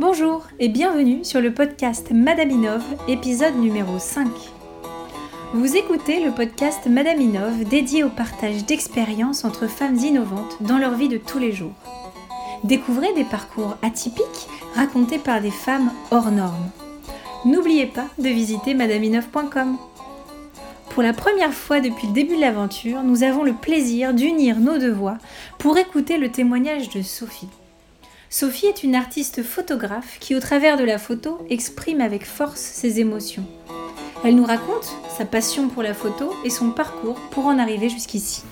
Bonjour et bienvenue sur le podcast Madame Inov, épisode numéro 5. Vous écoutez le podcast Madame Inov dédié au partage d'expériences entre femmes innovantes dans leur vie de tous les jours. Découvrez des parcours atypiques racontés par des femmes hors normes. N'oubliez pas de visiter madaminov.com. Pour la première fois depuis le début de l'aventure, nous avons le plaisir d'unir nos deux voix pour écouter le témoignage de Sophie. Sophie est une artiste photographe qui, au travers de la photo, exprime avec force ses émotions. Elle nous raconte sa passion pour la photo et son parcours pour en arriver jusqu'ici.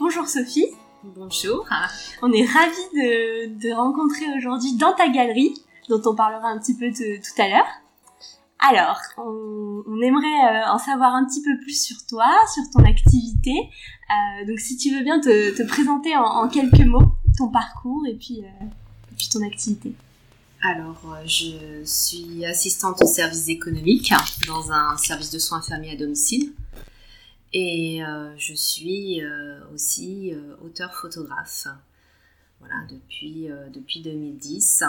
Bonjour Sophie. Bonjour. On est ravis de, de rencontrer aujourd'hui dans ta galerie, dont on parlera un petit peu tout à l'heure. Alors, on, aimerait euh, en savoir un petit peu plus sur toi, sur ton activité. Euh, donc, si tu veux bien te, présenter en, quelques mots ton parcours et puis, euh, puis ton activité. Alors, je suis assistante au service économique dans un service de soins infirmiers à domicile. Et je suis aussi auteur photographe. Voilà, depuis, depuis 2010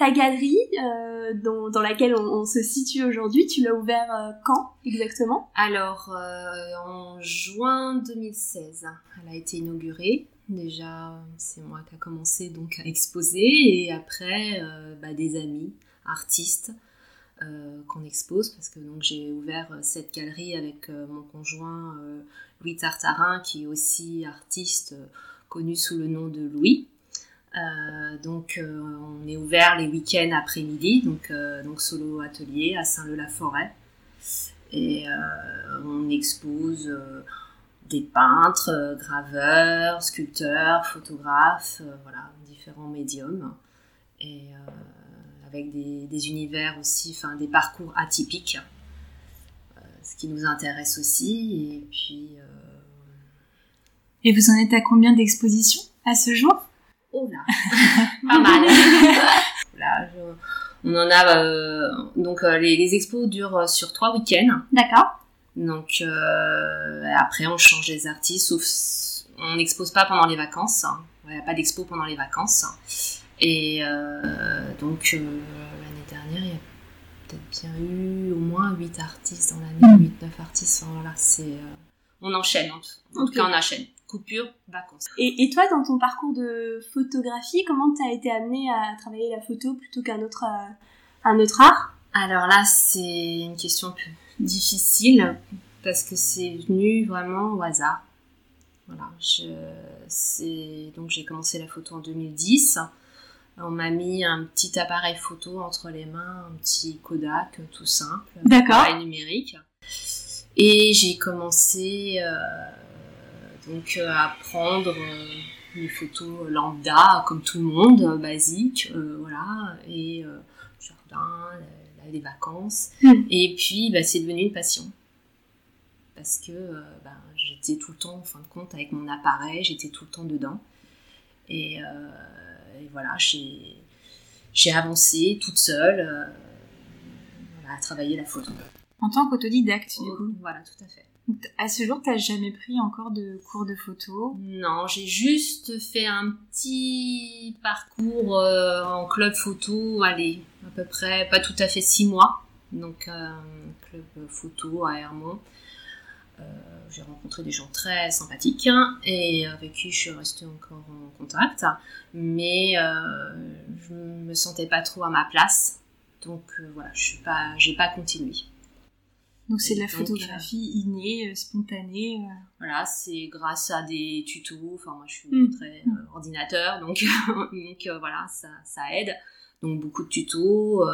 ta galerie euh, dans, laquelle on, se situe aujourd'hui, tu l'as ouvert euh, quand exactement? Alors, euh, en juin 2016, elle a été inaugurée. Déjà, c'est moi qui a commencé donc à exposer et après, bah, des amis, artistes qu'on expose parce que donc j'ai ouvert cette galerie avec mon conjoint Louis Tartarin qui est aussi artiste connu sous le nom de Louis. Euh, donc euh, on est ouvert les week-ends après-midi, euh, donc solo atelier à Saint-Leu-la-Forêt. Et on expose des peintres, graveurs, sculpteurs, photographes, voilà, différents médiums. Et avec des, des, univers aussi, enfin des parcours atypiques, ce qui nous intéresse aussi. Et puis. Et vous en êtes à combien d'expositions à ce jour? Oh là, pas mal. là, on en a euh, donc euh, les, les, expos durent euh, sur trois week-ends. D'accord. Donc après on change les artistes, sauf on n'expose pas pendant les vacances. Il n'y a pas d'expo pendant les vacances. Et donc l'année dernière, il y a peut-être bien eu au moins 8 artistes dans l'année, 8-9 hmm. artistes. Enfin, voilà, c'est on enchaîne en tout, en tout cas on enchaîne coupure, vacances. Et, et, toi, dans ton parcours de photographie, comment tu as été amenée à travailler la photo plutôt qu'un autre, euh, un autre art? Alors là, c'est une question plus difficile parce que c'est venu vraiment au hasard. Voilà, je, donc j'ai commencé la photo en 2010. On m'a mis un petit appareil photo entre les mains, un petit Kodak tout simple, D'accord. appareil numérique. Et j'ai commencé euh, donc euh, à prendre euh, les photos lambda comme tout le monde, euh, basique, voilà, et jardin, les vacances. Hmm. Et puis bah, c'est devenu une passion parce que bah, j'étais tout le temps, en fin de compte, avec mon appareil, j'étais tout le temps dedans. Et, voilà, j'ai avancé toute seule à travailler la photo. En tant qu'autodidacte, du coup Voilà, tout à fait. À ce jour, t'as jamais pris encore de cours de photo? Non, j'ai juste fait un petit parcours euh, en club photo, allez, peu près, pas tout à fait six mois. Donc, euh, club photo à Hermont. Euh, j'ai rencontré des gens très sympathiques hein, et avec qui je suis restée encore en contact. Mais je me sentais pas trop à ma place. Donc voilà, je n'ai pas, j'ai pas continué. Donc c'est de la photographie innée, euh, spontanée. Euh. Voilà, c'est grâce à des tutos. Enfin moi je suis mm. très euh, ordinateur, donc donc voilà ça, ça aide. Donc beaucoup de tutos.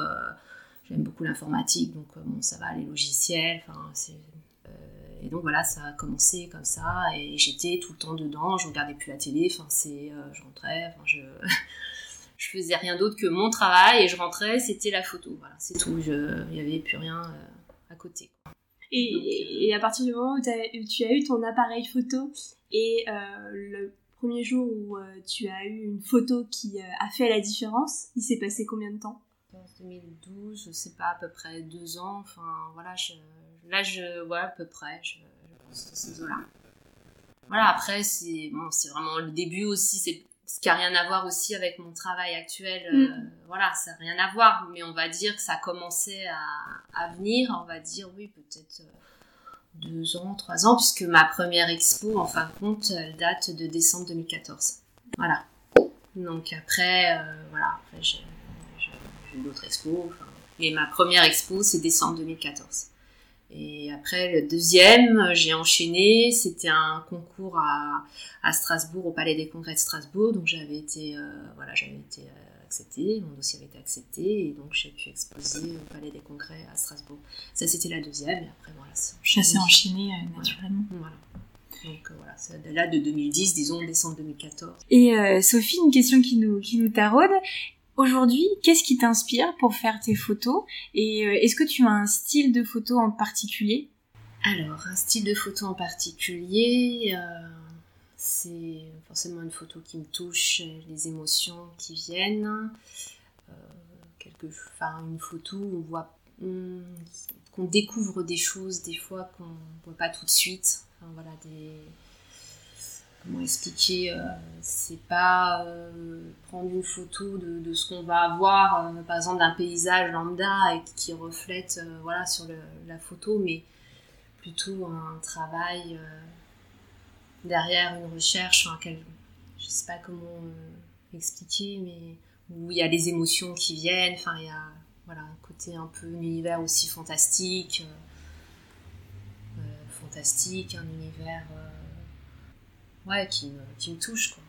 J'aime beaucoup l'informatique, donc bon ça va les logiciels. C'est et donc voilà, ça a commencé comme ça, et j'étais tout le temps dedans, je regardais plus la télé, enfin c'est, je rentrais, je, je faisais rien d'autre que mon travail, et je rentrais, c'était la photo, voilà, c'est tout, il n'y avait plus rien à côté. Et, à partir du moment où, tu as eu ton appareil photo et euh, le premier jour où euh, tu as eu une photo qui euh, a fait la différence, il s'est passé combien de temps? En 2012, je sais pas, à peu près deux ans. Enfin, voilà, là, je vois à peu près, je, pense, ces là Voilà, après, c'est bon, vraiment le début aussi, c'est ce qui a rien à voir aussi avec mon travail actuel. euh, Mm. voilà, ça n'a rien à voir. Mais on va dire que ça commençait à, à venir. On va dire, oui, peut-être deux ans, trois ans, puisque ma première expo, en fin de compte, elle date de décembre 2014. Voilà. Donc après, euh, voilà, après j'ai d'autres expos. mais ma première expo, c'est décembre 2014. Et après, le deuxième, euh, j'ai enchaîné. C'était un concours à, à Strasbourg, au Palais des Congrès de Strasbourg. Donc j'avais été, euh, voilà, j'avais été acceptée, mon dossier avait été accepté, et donc j'ai pu exposer au Palais des Congrès à Strasbourg. Ça, c'était la deuxième, et après, voilà, c'est Ça s'est enchaîné euh, naturellement. Voilà. Donc euh, voilà, c'est là de 2010, disons décembre 2014. Et euh, Sophie, une question qui nous, qui nous taraude. Aujourd'hui, qu'est-ce qui t'inspire pour faire tes photos Et euh, est-ce que tu as un style de photo en particulier? Alors, un style de photo en particulier, euh, c'est forcément une photo qui me touche, les émotions qui viennent. Euh, quelque, enfin, une photo où on voit, qu'on découvre des choses des fois qu'on ne voit pas tout de suite. Enfin, voilà, comment expliquer euh, C'est pas euh, prendre une photo de, de ce qu'on va avoir, euh, par exemple d'un paysage lambda et qui reflète voilà sur le- la photo, mais plutôt un travail derrière une recherche, enfin, je sais pas comment euh, expliquer, mais où il y a des émotions qui viennent, enfin il y a voilà un côté un peu un univers aussi fantastique, euh, euh, fantastique, un univers ouais qui me, qui me touche quoi.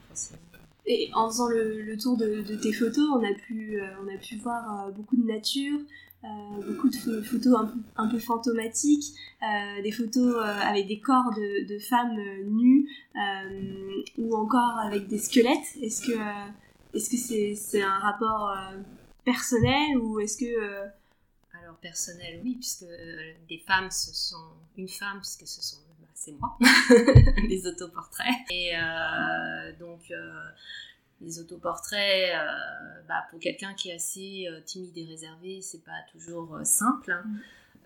Et en faisant le, tour de, de tes photos, on a pu, on a pu voir beaucoup de nature, beaucoup de pho- photos un peu, fantomatiques, euh, des photos euh, avec des corps de, femmes euh, nues euh, ou encore avec des squelettes. Est-ce que euh, est-ce que c'est un rapport euh, personnel ou est-ce que euh, Alors personnel, oui, puisque euh, les femmes, ce sont une femme, puisque ce sont, bah, c'est moi, les autoportraits. Et euh, donc euh, les autoportraits, euh, bah, pour quelqu'un qui est assez euh, timide et réservé, c'est pas toujours euh, simple. hein.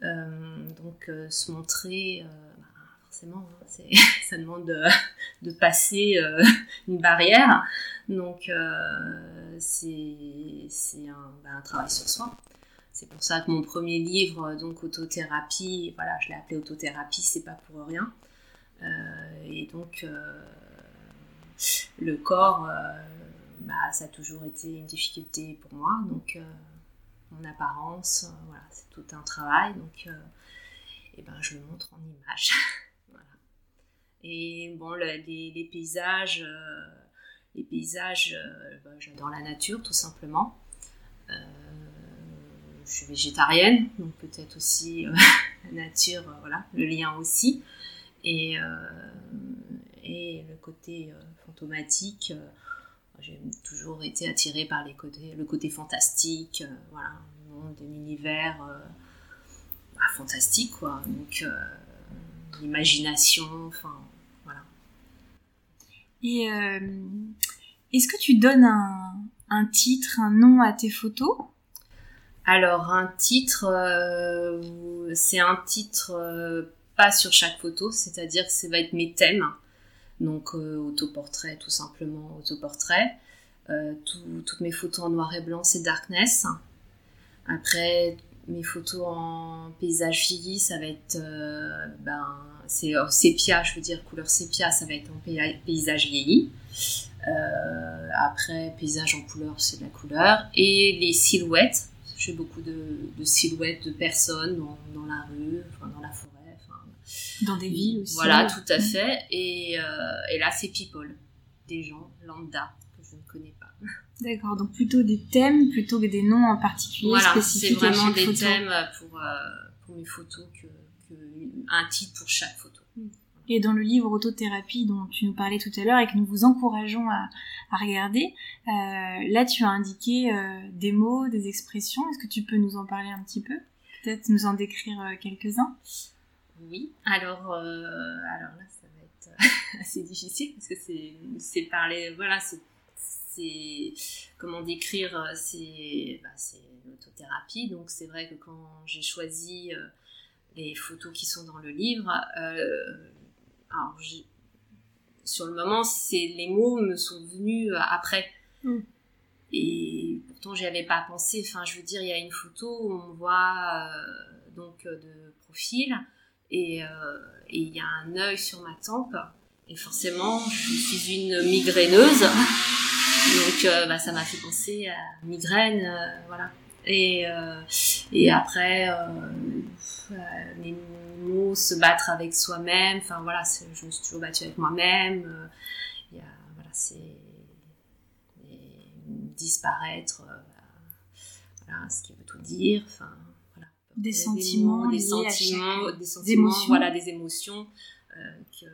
Euh, donc se montrer, bah, forcément, hein, ça demande de, de passer une barrière. Donc c'est un, bah, un travail sur soi. C'est pour ça que mon premier livre, donc autothérapie, voilà, je l'ai appelé autothérapie, c'est pas pour rien. Et donc le corps, euh, bah, ça a toujours été une difficulté pour moi. Donc euh, mon apparence, euh, voilà, c'est tout un travail. Donc et ben, je le montre en voilà. Et bon, le- les, paysages, les paysages, bah, j'adore la nature tout simplement. Je suis végétarienne, donc peut-être aussi la nature, voilà, le lien aussi. Et, et le côté fantomatique, euh, j'ai toujours été attirée par les côtés, le côté fantastique, euh, voilà, un monde, un univers euh, bah, fantastique, quoi. Donc, l'imagination, enfin, voilà. Et est-ce que tu donnes un, un titre, un nom à tes photos? Alors, un titre, euh, c'est un titre euh, pas sur chaque photo, c'est-à-dire que ça va être mes thèmes. Donc, euh, autoportrait, tout simplement, autoportrait. Euh, tout- toutes mes photos en noir et blanc, c'est Darkness. Après, mes photos en paysage vieilli, ça va être, euh, ben, c'est euh, sépia, je veux dire, couleur sépia, ça va être en pay- paysage vieilli. Après, paysage en couleur, c'est de la couleur. Et les silhouettes, j'ai beaucoup de, silhouettes de personnes dans, dans la rue, enfin, dans la forêt. Dans des villes aussi voilà, tout à fait. Et, euh, et là, c'est people, des gens lambda que je ne connais pas. D'accord, donc plutôt des thèmes plutôt que des noms en particulier Voilà, c'est spécifiques vraiment des photo. thèmes pour, euh, pour mes photos, que, que un titre pour chaque photo. Et dans le livre Autothérapie dont tu nous parlais tout à l'heure et que nous vous encourageons à, à regarder, euh, là tu as indiqué euh, des mots, des expressions. Est-ce que tu peux nous en parler un petit peu? Peut-être nous en décrire quelques-uns? Oui, alors, euh, alors là, ça va être euh, assez difficile parce que c'est, c'est parler, voilà, c'est, comment décrire, euh, c'est, bah, c'est l'autothérapie. Donc c'est vrai que quand j'ai choisi les photos qui sont dans le livre, alors sur le moment, c'est les mots me sont venus après. Mm. Et pourtant, j'y avais pas pensé. Enfin, je veux dire, il y a une photo où on voit donc de profil et il y a un œil sur ma tempe. Et forcément, je suis une migraineuse. Donc, bah, ça m'a fait penser à migraine, voilà. Et, et après, les mots, se battre avec soi-même. Enfin voilà, je me suis toujours battue avec moi-même. Euh, voilà, c'est disparaître, euh, voilà, ce qui veut tout dire. Enfin. Des sentiments, des, sentiments, des sentiments, émotions. voilà, des émotions. Euh, que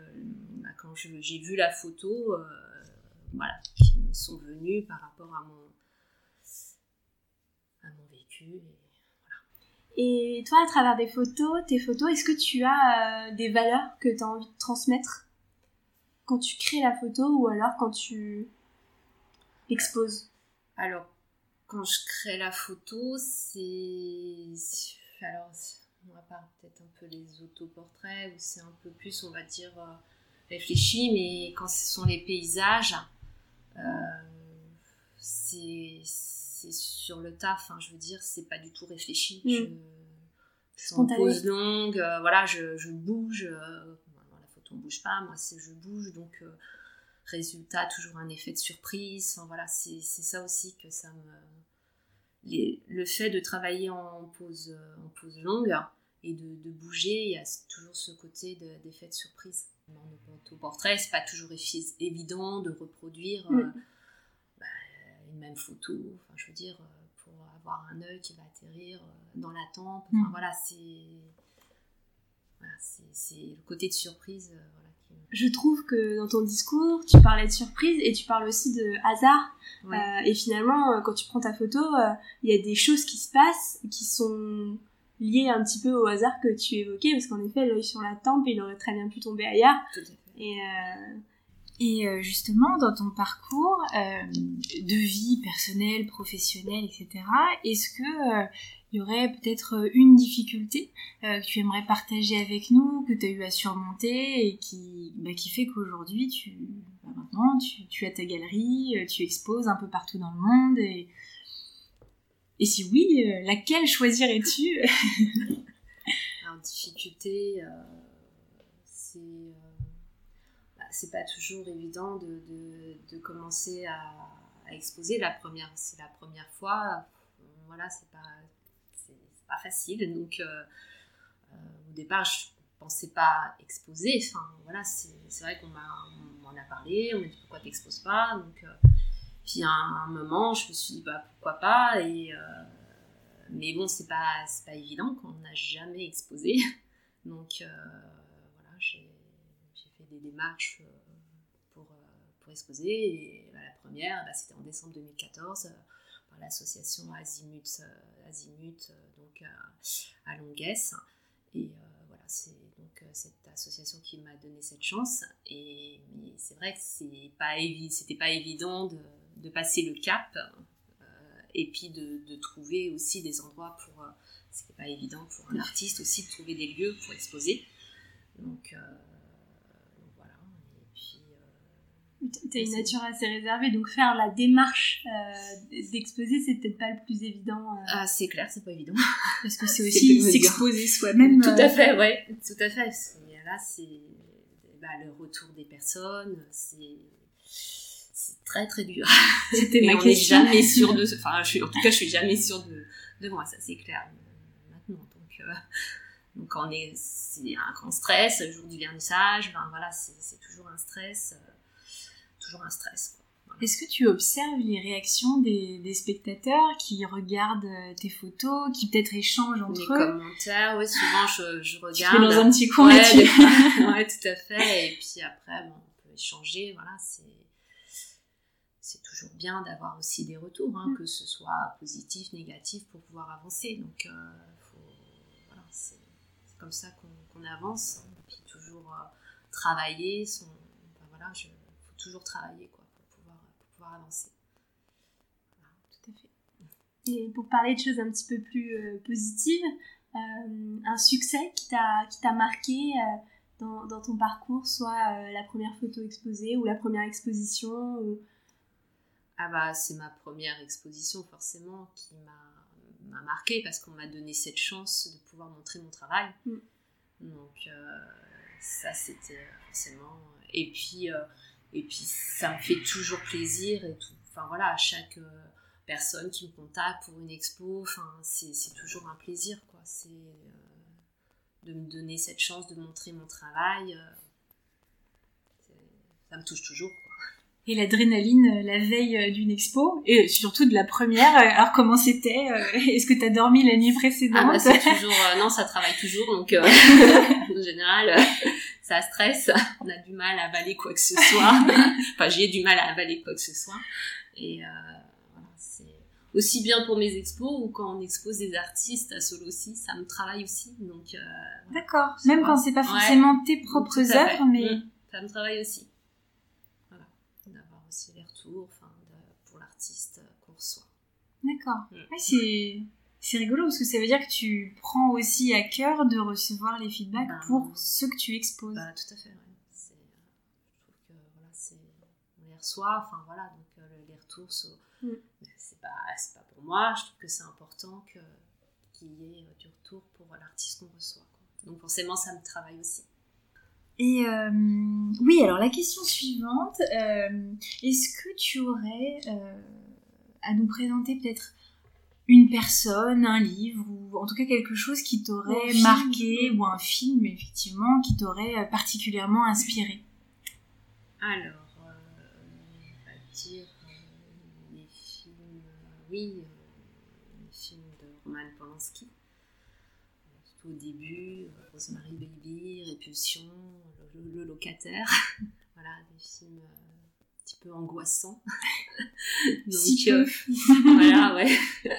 bah, quand j'ai vu la photo, voilà, qui me sont venues par rapport à mon à mon vécu. Et toi, à travers des photos, tes photos, est-ce que tu as euh, des valeurs que tu as envie de transmettre quand tu crées la photo ou alors quand tu exposes? Alors, quand je crée la photo, c'est... Alors, va parler peut-être un peu des autoportraits, où c'est un peu plus, on va dire, euh, réfléchi, mais quand ce sont les paysages, euh, c'est sur le taf, hein, je veux dire, c'est pas du tout réfléchi. Mm. Je, en pose longue, euh, voilà, je, bouge. Euh, la photo ne bouge pas, moi, c'est je bouge, donc résultat, toujours un effet de surprise. voilà, c'est ça aussi que ça me. Le fait de travailler en pose, en pose longue et de, bouger, il y a toujours ce côté d'effet de, surprise. Au portrait, c'est pas toujours évident de reproduire. Mm une même photo. Enfin, je veux dire, euh, pour avoir un œil qui va atterrir euh, dans la tempe. Enfin, mm. voilà, c'est. c'est le côté de surprise. Euh, je trouve que dans ton discours, tu parlais de surprise et tu parles aussi de hasard. et finalement, quand tu prends ta photo, il y a des choses qui se passent qui sont liées un petit peu au hasard que tu évoquais, parce qu'en effet, l'œil sur la tempe, il aurait très bien pu tomber ailleurs. Et, et euh, justement, dans ton parcours euh, de vie personnelle, professionnelle, etc., est-ce que euh, il y aurait peut-être une difficulté que tu aimerais partager avec nous, que tu as eu à surmonter et qui, bah, fait qu'aujourd'hui, tu, bah, maintenant, tu, as ta galerie, tu exposes un peu partout dans le monde et, et si oui, laquelle choisirais-tu? Alors, difficulté, c'est c'est pas toujours évident de, de, commencer à, exposer. La première, c'est la première fois. Voilà, c'est pas, pas facile. Donc, euh, euh, au départ, je pensais pas exposer. Enfin, voilà, c'est, vrai qu'on m'en a parlé. On m'a dit pourquoi t'exposes pas? Donc, euh, puis à un moment, je me suis dit bah pourquoi pas? Et mais bon, c'est pas, pas évident quand on n'a jamais exposé. Donc voilà, j'ai des démarches pour, pour exposer. Et bah, la première, bah, c'était en décembre 2014 euh, par l'association Azimut, Azimut donc à Longuesse. Et voilà, c'est donc cette association qui m'a donné cette chance. Et c'est vrai que c'est pas c'était pas évident de, de, passer le cap et puis de, de, trouver aussi des endroits pour. c'était pas évident pour un artiste aussi de trouver des lieux pour exposer. Donc T'as une nature assez réservée, donc faire la démarche euh, d'exposer, c'est peut-être pas le plus évident. Euh. Ah, c'est clair, c'est pas évident. Parce que c'est aussi s'exposer soi-même. Tout à euh. fait, ouais, tout à fait. Là, c'est bah, le retour des personnes, c'est très très dur. C'était ma question. jamais sûr de, enfin, je en tout cas, je suis jamais sûre de, de moi, ça c'est clair. Maintenant, donc, donc on est, c'est un grand stress, le jour du vernissage, enfin, voilà, c'est toujours un stress toujours un stress. Est-ce que tu observes les réactions des, spectateurs qui regardent euh, tes photos, qui peut-être échangent entre eux Les commentaires, oui, souvent je, je regarde. Tu dans un petit coin ouais, tout à fait. Et puis après, bon, on peut échanger, voilà, c'est c'est toujours bien d'avoir aussi des retours, hein, mm. que ce soit positif, négatif, pour pouvoir avancer. Donc, euh, faut, voilà, c'est comme ça qu'on avance. Hein. Et puis toujours euh, travailler son, voilà, je, toujours travailler quoi, pour, pouvoir, pour pouvoir avancer. tout à fait. Et pour parler de choses un petit peu plus euh, positives, euh, un succès qui t'a marqué, dans, dans ton parcours, soit la première photo exposée ou la première exposition ou... Ah bah c'est ma première exposition forcément qui m'a marqué parce qu'on m'a donné cette chance de pouvoir montrer mon travail. Mm. Donc ça c'était forcément... Et puis, et puis ça me fait toujours plaisir et tout. Enfin voilà, à chaque personne qui me contacte pour une expo, enfin c'est toujours un plaisir quoi. C'est de me donner cette chance de montrer mon travail. Euh, ça me touche toujours. Et l'adrénaline euh, la veille euh, d'une expo, et surtout de la première, alors comment c'était Est-ce que tu as dormi la nuit précédente ah bah, toujours, Non, ça travaille toujours, donc en général, ça stresse. On a du mal à avaler quoi que ce soit. enfin, j'ai du mal à avaler quoi que ce soit. Et aussi bien pour mes expos ou quand on expose des artistes à solo aussi, ça me travaille aussi. Donc euh, d'accord, même quand c'est pas forcément tes propres œuvres, mais mmh. ça me travaille aussi. Voilà, d'avoir aussi les retours, enfin, pour l'artiste qu'on reçoit. D'accord. Mmh. c'est c'est rigolo parce que ça veut dire que tu prends aussi à cœur de recevoir les feedbacks ben, pour ceux que tu exposes. Bah, tout à fait, ouais. Euh, je trouve que voilà, on les reçoit, enfin voilà, donc euh, les retours sont, mmh c'est pas, pour moi. Je trouve que c'est important qu'il y ait du retour pour l'artiste qu'on reçoit. Donc forcément, ça me travaille aussi. Et euh, oui, alors la question suivante, euh, est-ce que tu aurais euh, à nous présenter peut-être une personne, un livre, ou en tout cas quelque chose qui t'aurait marqué, ou un film effectivement, qui t'aurait particulièrement inspiré Alors, on va dire oui, un film de Roman Polanski. Tout au début, euh, Rosemary Baby, Répulsion, Le, locataire. voilà, des films euh, petit peu angoissants. si euh, voilà, ouais.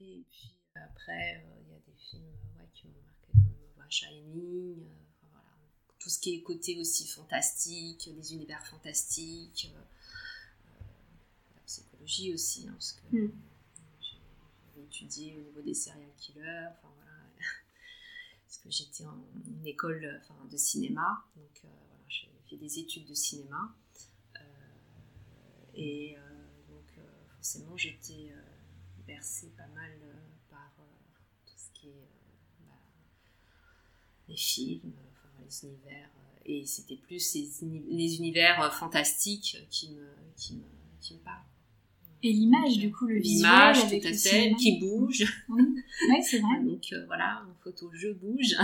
Et puis après, il y a des films qui m'ont marqué comme Shining, voilà, tout ce qui est côté aussi fantastique, les univers fantastiques psychologie aussi, hein, parce que mm. j'avais étudié au niveau des serial killers, enfin voilà, parce que j'étais en une école enfin, de cinéma, donc euh, voilà, j'ai fait des études de cinéma, euh, et euh, donc forcément j'étais bercée pas mal par tout ce qui est bah, les films, enfin, les univers, et c'était plus les, univers fantastiques qui me, qui me, qui me parlent. Et l'image, du coup, le visuel avec tout à fait, qui bouge. Oui, c'est vrai. Donc euh, voilà, en photo, je bouge.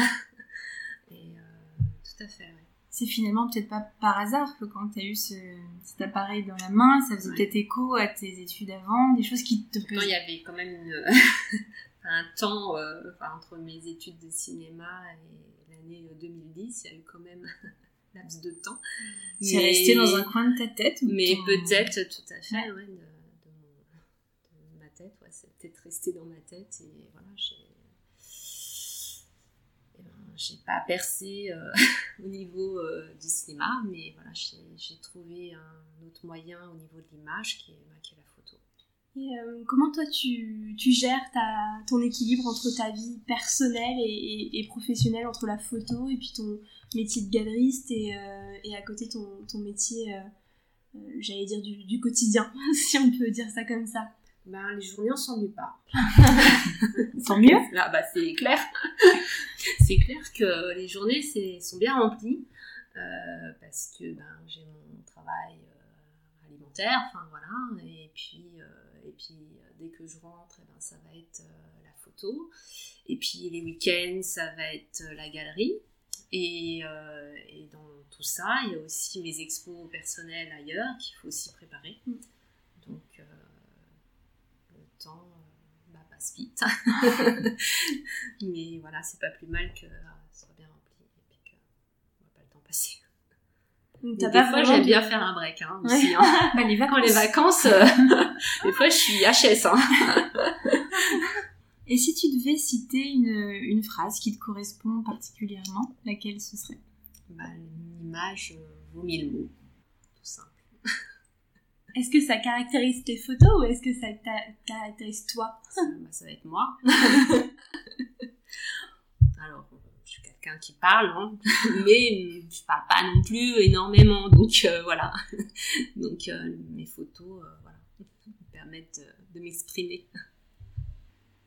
Et euh, tout à fait, ouais. C'est finalement peut-être pas par hasard que quand tu as eu ce, cet appareil dans la main, ça faisait peut-être écho à tes études avant, des choses qui te Il y avait quand même un temps euh, entre mes études de cinéma et l'année 2010, il y a eu quand même laps de temps. C'est resté dans un coin de ta tête Mais peut-être, tout à fait, ouais, c'est peut-être resté dans ma tête et voilà, j'ai j'ai pas percé euh, au niveau euh, du cinéma, mais voilà, j'ai trouvé un autre moyen au niveau de l'image qui, qui, est la photo. Et euh, comment toi tu, tu, gères ta, ton équilibre entre ta vie personnelle et, et, professionnelle, entre la photo et puis ton métier de galeriste et, et à côté ton, ton métier, j'allais dire, du, du quotidien, si on peut dire ça comme ça? Ben, les journées, on s'ennuie pas. Tant mieux. Ah, bah, c'est clair. c'est clair que les journées sont bien remplies euh, parce que ben, j'ai mon travail euh, alimentaire, enfin voilà, et puis, euh, et puis dès que je rentre, eh ben, ça va être la photo, et puis les week-ends, ça va être la galerie. Et, et, dans tout ça, il y a aussi mes expos personnelles ailleurs qu'il faut aussi préparer. Mm. Donc, temps euh, bah, passe vite. Mais voilà, c'est pas plus mal que ah, ça soit bien rempli et puis qu'on voit pas le temps passer. des fois, j'aime bien faire un break hein, aussi. Hein. bah, les vacances. Quand les vacances, euh, des fois, je suis HS. Hein. Et si tu devais citer une, une, phrase qui te correspond particulièrement, laquelle ce serait? Bah, Une image euh, vaut mille mots. Est-ce que ça caractérise tes photos ou est-ce que ça caractérise toi? Bah, ça, va être moi. Alors, je suis quelqu'un qui parle, hein, mais je parle pas non plus énormément. Donc voilà. donc mes photos, voilà, me permettent de, m'exprimer.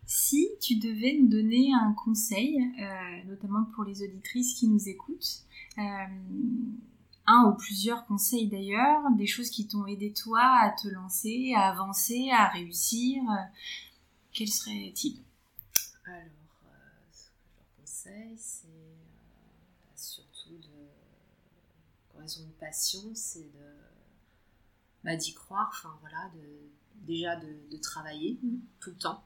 Si tu devais nous donner un conseil, notamment pour les auditrices qui nous écoutent, un ou plusieurs conseils d'ailleurs, des choses qui t'ont aidé toi à te lancer, à avancer, à réussir, quels seraient-ils? Alors, euh, ce que je leur conseille, c'est euh, surtout de, quand elles ont une passion, c'est de bah, d'y croire, enfin voilà, de, déjà de, travailler mm. tout le temps,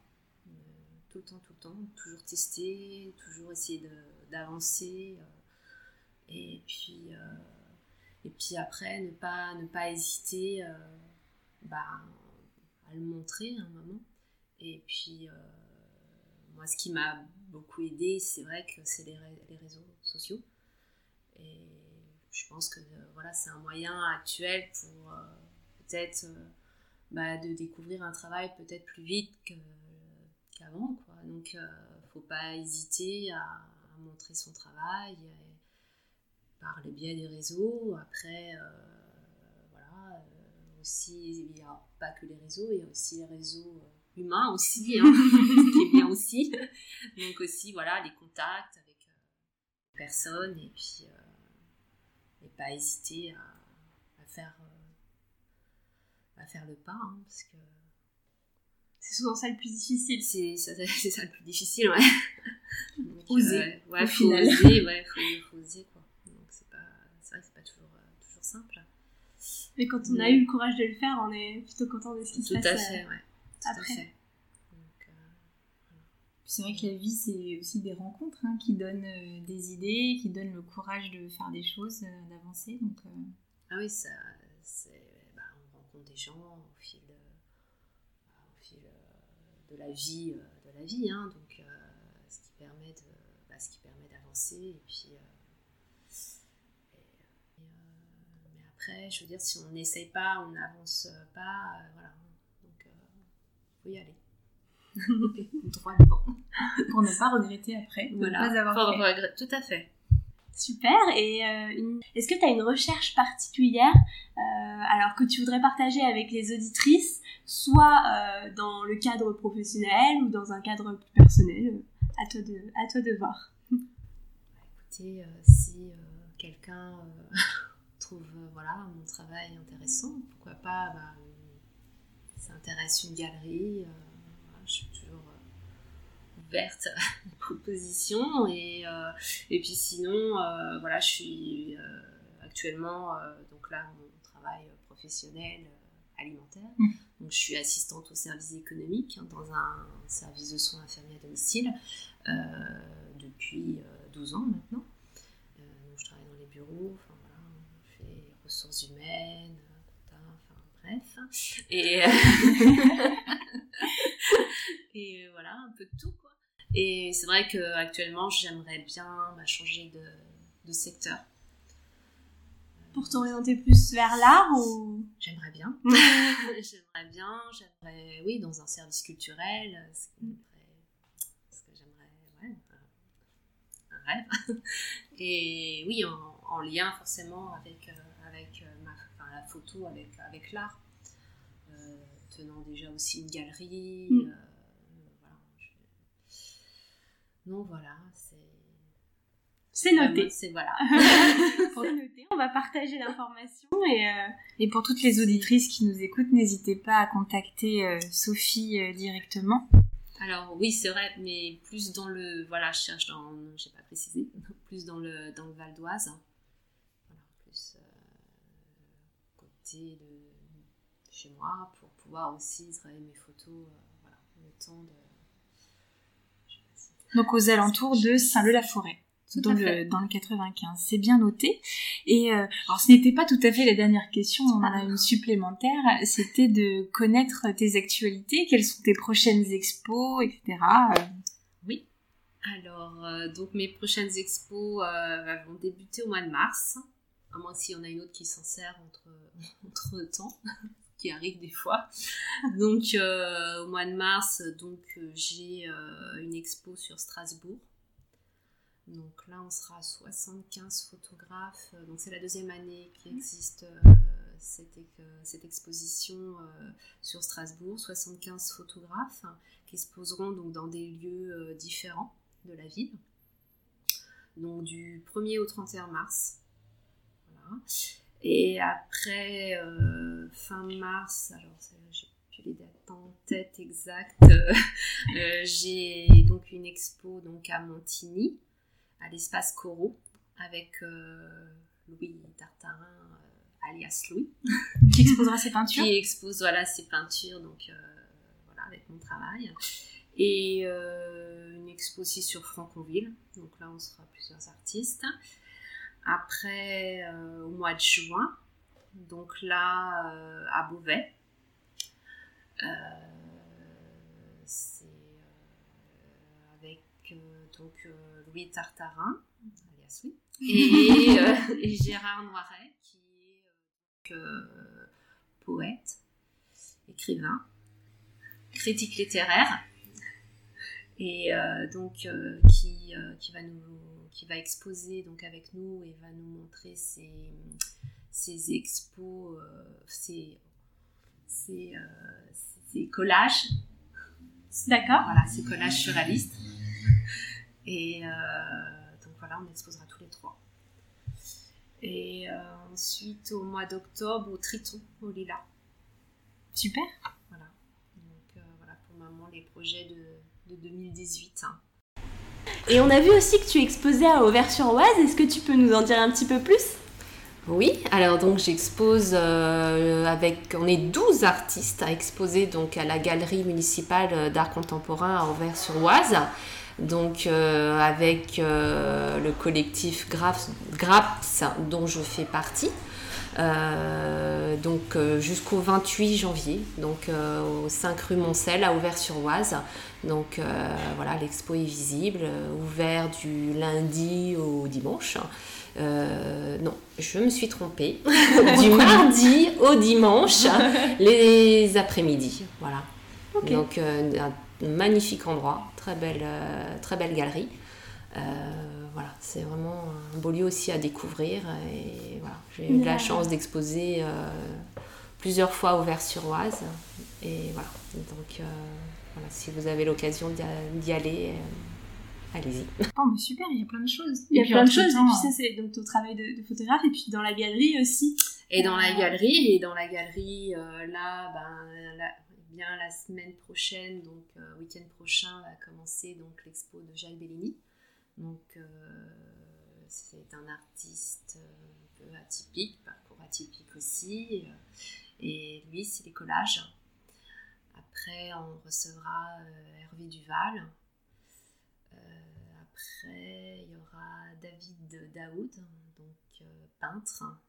tout le temps, tout le temps, toujours tester, toujours essayer d'avancer, euh, et puis et puis après, ne pas, ne pas hésiter euh, bah, à le montrer à un moment. Et puis, euh, moi, ce qui m'a beaucoup aidé, c'est vrai que c'est les, les, réseaux sociaux. Et je pense que voilà, c'est un moyen actuel pour euh, peut-être bah, de découvrir un travail peut-être plus vite qu'avant. quoi. Donc, ne faut pas hésiter à, montrer son travail par le biais des réseaux. Après, euh, voilà, euh, aussi, il n'y a pas que les réseaux, il y a aussi les réseaux euh, humains aussi, hein, qui est bien aussi. Donc aussi, voilà, les contacts avec les personnes et puis et pas hésiter à, faire à faire le pas, hein, parce que c'est souvent ça le plus difficile. C'est ça, ça, le plus difficile, ouais. oser. ouais, au faut final. oser, ouais, faut, faut oser, quoi c'est vrai que c'est pas toujours, euh, toujours simple. Mais quand on a eu le courage de le faire, on est plutôt content de ce qui se passe. Tout à fait, ouais. Tout après. À fait. Euh, c'est vrai que la vie, c'est aussi des rencontres hein, qui donnent euh, des idées, qui donnent le courage de faire des choses, d'avancer. Donc, Ah oui, ça, bah, on rencontre des gens au fil, de, au fil de la vie, de la vie hein, donc ce qui permet de, bah, ce qui permet d'avancer et puis après, je veux dire, si on n'essaye pas, on n'avance pas, euh, voilà. Donc, il euh, faut y aller. Droit devant. Pour ne pas regretter après, ne pas avoir fait. Tout à fait. Super. Et euh, est-ce que tu as une recherche particulière alors que tu voudrais partager avec les auditrices, soit dans le cadre professionnel ou dans un cadre plus personnel À toi de, à toi de voir? Écoutez, si quelqu'un euh, voilà, mon travail intéressant, pourquoi pas bah, s'intéresse une galerie. Euh, je suis toujours euh, ouverte aux propositions. Et, et puis sinon, voilà, je suis actuellement, donc là, mon travail professionnel alimentaire. Mmh. Donc, je suis assistante au service économique hein, dans un service de soins infirmiers à domicile depuis 12 ans maintenant. donc, je travaille dans les bureaux, ressources humaines, enfin bref. Et, et voilà, un peu de tout quoi. Et c'est vrai qu'actuellement, j'aimerais bien bah, changer de, de secteur. Pour t'orienter plus vers l'art ou? J'aimerais bien. j'aimerais bien, j'aimerais, oui, dans un service culturel, ce que j'aimerais, ouais, un rêve. Et oui, en, en lien forcément avec euh, avec euh, ma, enfin, la photo, avec, avec l'art, euh, tenant déjà aussi une galerie. Mm. Euh, voilà, Donc voilà, c'est. C'est noté. C'est voilà. noté. On va partager l'information et, et pour toutes les auditrices qui nous écoutent, n'hésitez pas à contacter Sophie directement. Alors oui, c'est vrai, mais plus dans le voilà, je cherche dans, j'ai pas précisé, plus dans le dans le Val d'Oise. Voilà, plus de chez moi pour pouvoir aussi travailler mes photos, euh, voilà, le temps de... Donc aux alentours de Saint-Leu-la-Forêt. Dans le, dans le 95. C'est bien noté. Et euh, alors ce n'était pas tout à fait la dernière question, on en a une supplémentaire, c'était de connaître tes actualités, quelles sont tes prochaines expos, etc. Oui. Alors, euh, donc mes prochaines expos vont débuter au mois de mars à moins s'il y en a une autre qui s'en sert entre, entre temps, qui arrive des fois. Donc euh, au mois de mars, donc euh, j'ai euh, une expo sur Strasbourg. Donc là, on sera à 75 photographes. Donc c'est la deuxième année qui existe cette, cette, exposition sur Strasbourg. 75 photographes qui exposeront donc dans des lieux différents de la ville. Donc du 1er au 31 mars. Et après, euh, fin mars, alors j'ai plus les dates en tête exactes, euh, j'ai donc une expo donc à Montigny, à l'espace Corot, avec euh, Louis Tartarin, alias Louis. Qui exposera ses peintures Qui expose voilà, ses peintures, donc voilà, avec mon travail. Et une expo aussi sur Franconville, donc là on sera plusieurs artistes. Après, euh, au mois de juin, donc là, euh, à Beauvais, euh, c'est avec donc Louis Tartarin, alias et, et Gérard Noiret, qui est poète, écrivain, critique littéraire, et donc qui, qui va nous qui va exposer donc avec nous et va nous montrer ses, ses expos, euh, ses, ses, euh, collages. D'accord. Voilà, ses collages surréalistes. Et euh, donc voilà, on exposera tous les trois. Et ensuite, au mois d'octobre, au Triton, au Lila. Super. Voilà. Donc voilà pour moment les projets de, de 2018. Et on a vu aussi que tu exposais à Auvers-sur-Oise. Est-ce que tu peux nous en dire un petit peu plus? Oui, alors donc j'expose euh, avec, on est 12 artistes à exposer donc à la galerie municipale d'art contemporain à Auvers-sur-Oise, donc euh, avec euh, le collectif Graps, Graps dont je fais partie. Donc jusqu'au 28 janvier, donc au 5 rue Moncel à Auvers-sur-Oise. Donc euh, voilà, l'expo est visible, euh, ouvert du lundi au dimanche. Euh, non, je me suis trompée. du mardi au dimanche, les après-midi. Voilà. Donc un magnifique endroit, très belle, très belle galerie. Voilà, c'est vraiment un beau lieu aussi à découvrir. Et voilà, j'ai eu la chance d'exposer plusieurs fois au Vers-sur-Oise. Et voilà, donc voilà, si vous avez l'occasion d'y aller, euh, allez-y. Oh, mais super, il y a plein de choses. Il y a plein de choses. Et puis, ça, c'est donc ton travail de, photographe. Et puis, dans la galerie aussi. Et dans la galerie, et dans la galerie, euh, là, ben, bien la semaine prochaine, donc euh, week-end prochain, va commencer donc l'expo de Jacques Bellini. Donc, c'est un artiste un peu atypique, parcours atypique aussi. et lui, c'est les collages. Après, on recevra euh, Hervé Duval. Euh, après, il y aura David Daoud, donc euh, peintre. Hein,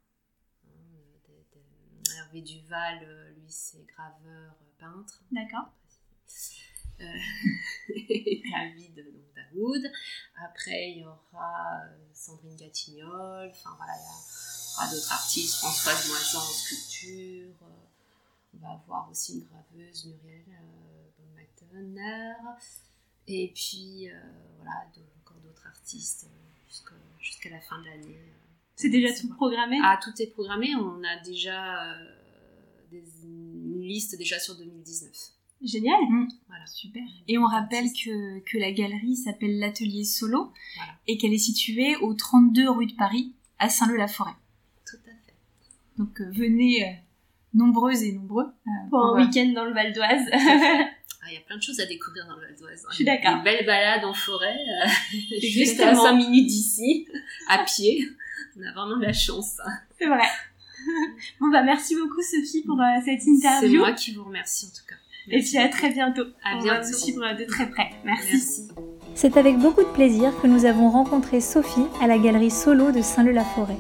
Hervé Duval, lui, c'est graveur peintre. D'accord. David donc Daoud. Après, il y aura Sandrine Gatignol. Enfin, voilà, il y aura d'autres artistes. Françoise Moisan en sculpture. On va avoir aussi une graveuse, Muriel euh, Et puis, euh, voilà, encore d'autres artistes euh, jusqu'à la fin de l'année. C'est déjà tout programmé? Ah, tout est programmé. On a déjà une liste déjà sur 2019. Génial. Mmh. Voilà. Super. Et on rappelle que, que la galerie s'appelle l'Atelier Solo et qu'elle est située au 32 rue de Paris, à Saint-Leu-la-Forêt. Tout à fait. Donc venez nombreuses et nombreux. Euh, pour, un week-end dans le Val d'Oise. Ah, il y a plein de choses à découvrir dans le Val d'Oise. Hein. Je suis d'accord. Une belle balade en forêt, euh, juste à 5 minutes d'ici, à pied. On a vraiment de la chance. C'est vrai. bon bah merci beaucoup Sophie pour euh, cette interview. C'est moi qui vous remercie en tout cas. Et puis à très bientôt. À bientôt. Suivre de très près. Merci. C'est avec beaucoup de plaisir que nous avons rencontré Sophie à la galerie Solo de Saint-Leu-la-Forêt.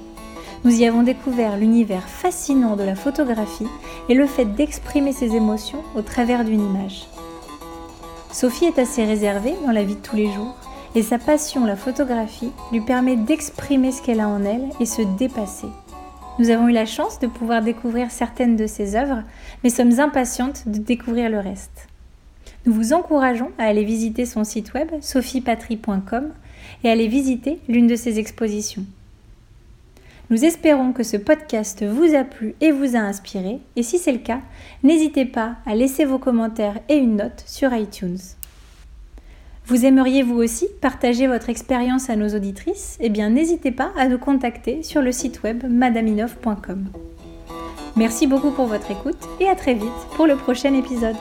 Nous y avons découvert l'univers fascinant de la photographie et le fait d'exprimer ses émotions au travers d'une image. Sophie est assez réservée dans la vie de tous les jours et sa passion, la photographie, lui permet d'exprimer ce qu'elle a en elle et se dépasser. Nous avons eu la chance de pouvoir découvrir certaines de ses œuvres, mais sommes impatientes de découvrir le reste. Nous vous encourageons à aller visiter son site web sophiepatrie.com et aller visiter l'une de ces expositions. Nous espérons que ce podcast vous a plu et vous a inspiré, et si c'est le cas, n'hésitez pas à laisser vos commentaires et une note sur iTunes. Vous aimeriez vous aussi partager votre expérience à nos auditrices? Eh bien n'hésitez pas à nous contacter sur le site web madaminov.com. Merci beaucoup pour votre écoute et à très vite pour le prochain épisode.